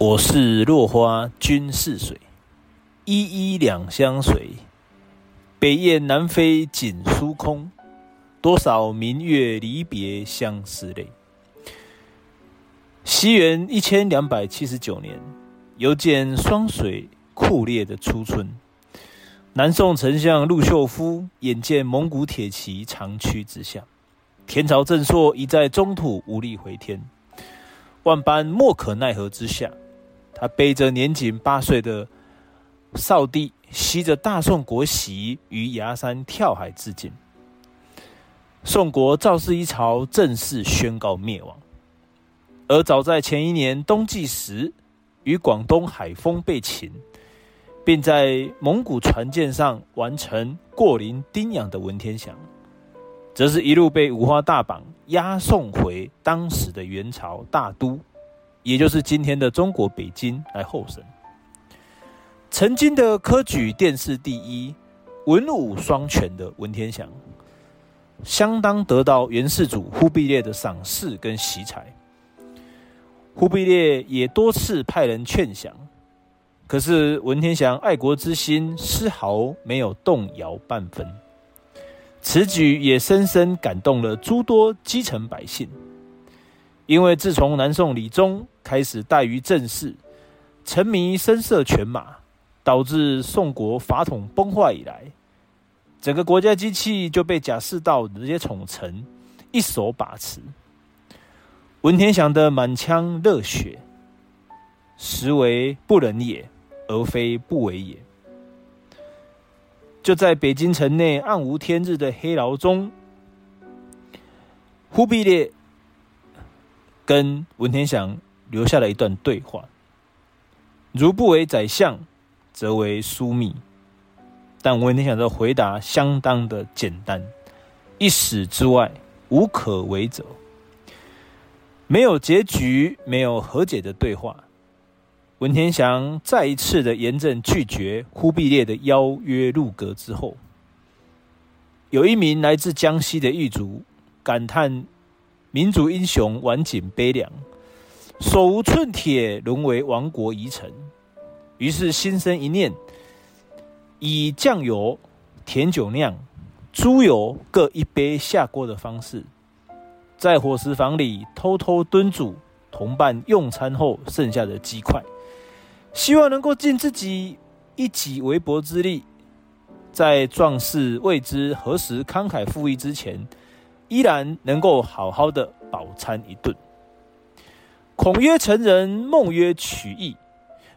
我是落花君似水，依依两相随。北雁南飞锦书空，多少明月离别相思泪。西元一千两百七十九年，又见霜水酷烈的初春。南宋丞相陆秀夫眼见蒙古铁骑长驱直下，天朝正朔已在中土无力回天，万般莫可奈何之下。他背着年仅八岁的少帝，吸着大宋国玺，于崖山跳海自尽。宋国赵氏一朝正式宣告灭亡。而早在前一年冬季时，与广东海丰被擒，并在蒙古船舰上完成过临丁洋的文天祥，则是一路被五花大绑押送回当时的元朝大都。也就是今天的中国北京来候审。曾经的科举殿试第一、文武双全的文天祥，相当得到元世祖忽必烈的赏识跟喜才。忽必烈也多次派人劝降，可是文天祥爱国之心丝毫没有动摇半分。此举也深深感动了诸多基层百姓。因为自从南宋理宗开始怠于政事，沉迷声色犬马，导致宋国法统崩坏以来，整个国家机器就被贾似道这些宠臣一手把持。文天祥的满腔热血，实为不仁也，而非不为也。就在北京城内暗无天日的黑牢中，忽必烈。跟文天祥留下了一段对话：“如不为宰相，则为枢密。”但文天祥的回答相当的简单：“一死之外，无可为者。”没有结局、没有和解的对话。文天祥再一次的严正拒绝忽必烈的邀约入阁之后，有一名来自江西的狱卒感叹。民族英雄晚景悲凉，手无寸铁，沦为亡国遗臣。于是心生一念，以酱油、甜酒酿、猪油各一杯下锅的方式，在伙食房里偷偷炖煮同伴用餐后剩下的鸡块，希望能够尽自己一己微薄之力，在壮士未知何时慷慨赴义之前。依然能够好好的饱餐一顿。孔曰成人，孟曰取义，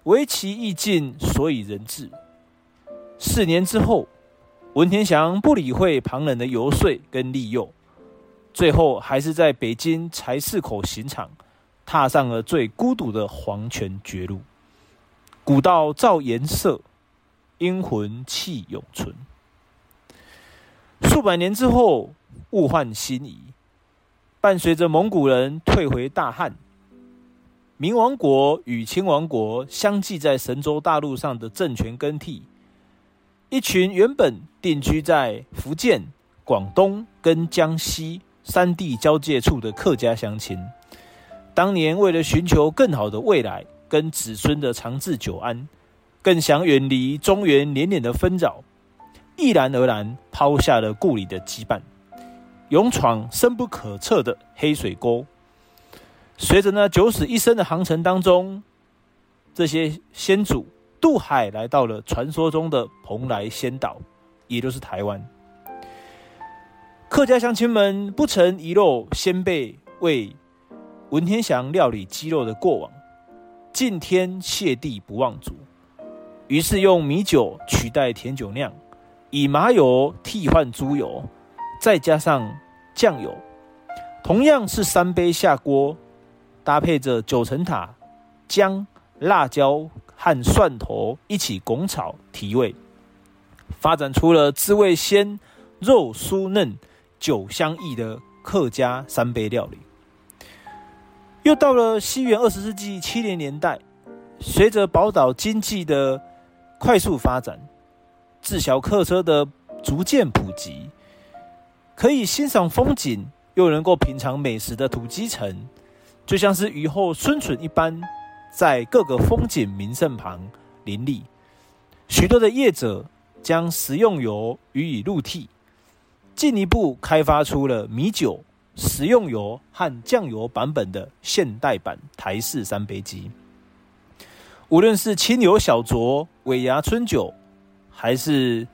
唯其义尽，所以人治。四年之后，文天祥不理会旁人的游说跟利诱，最后还是在北京柴市口刑场，踏上了最孤独的黄泉绝路。古道照颜色，阴魂气永存。数百年之后。物换星移，伴随着蒙古人退回大汉，明王国与清王国相继在神州大陆上的政权更替。一群原本定居在福建、广东跟江西三地交界处的客家乡亲，当年为了寻求更好的未来跟子孙的长治久安，更想远离中原连连的纷扰，毅然而然抛下了故里的羁绊。勇闯深不可测的黑水沟，随着呢九死一生的航程当中，这些先祖渡海来到了传说中的蓬莱仙岛，也就是台湾。客家乡亲们不曾遗漏先辈为文天祥料理鸡肉的过往，敬天谢地不忘祖，于是用米酒取代甜酒酿，以麻油替换猪油。再加上酱油，同样是三杯下锅，搭配着九层塔、姜、辣椒和蒜头一起拱炒提味，发展出了滋味鲜、肉酥嫩、酒香溢的客家三杯料理。又到了西元二十世纪七零年代，随着宝岛经济的快速发展，自小客车的逐渐普及。可以欣赏风景又能够品尝美食的土鸡城，就像是雨后春笋一般，在各个风景名胜旁林立。许多的业者将食用油予以入替，进一步开发出了米酒、食用油和酱油版本的现代版台式三杯鸡。无论是清油小酌、尾牙春酒，还是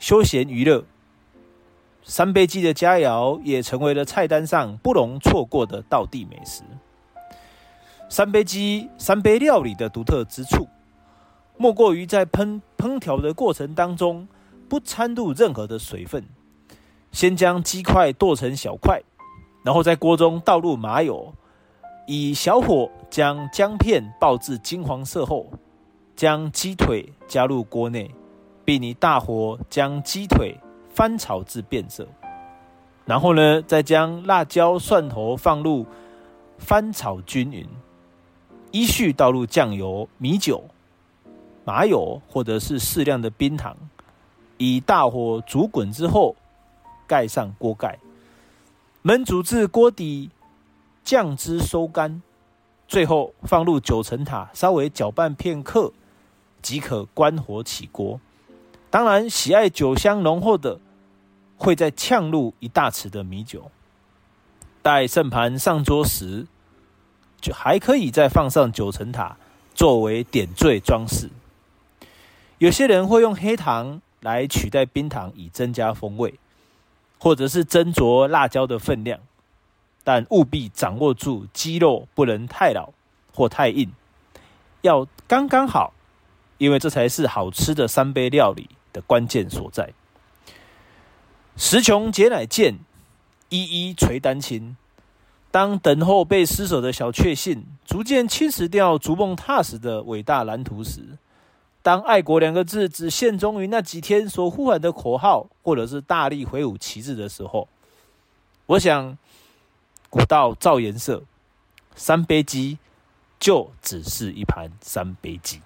休闲娱乐，三杯鸡的佳肴也成为了菜单上不容错过的道地美食。三杯鸡、三杯料理的独特之处，莫过于在烹烹调的过程当中不掺入任何的水分，先将鸡块剁成小块，然后在锅中倒入麻油。以小火将姜片爆至金黄色后，将鸡腿加入锅内，并以大火将鸡腿翻炒至变色。然后呢，再将辣椒、蒜头放入翻炒均匀，依序倒入酱油、米酒、麻油或者是适量的冰糖，以大火煮滚之后，盖上锅盖，焖煮至锅底。酱汁收干，最后放入九层塔，稍微搅拌片刻，即可关火起锅。当然，喜爱酒香浓厚的，会再呛入一大匙的米酒。待盛盘上桌时，就还可以再放上九层塔作为点缀装饰。有些人会用黑糖来取代冰糖，以增加风味，或者是斟酌辣椒的分量。但务必掌握住鸡肉不能太老或太硬，要刚刚好，因为这才是好吃的三杯料理的关键所在。时穷节乃见，一一垂丹青。当等候被施舍的小确幸逐渐侵蚀掉逐梦踏实的伟大蓝图时，当爱国两个字只限终于那几天所呼喊的口号，或者是大力挥舞旗帜的时候，我想。古道照颜色，三杯鸡就只是一盘三杯鸡。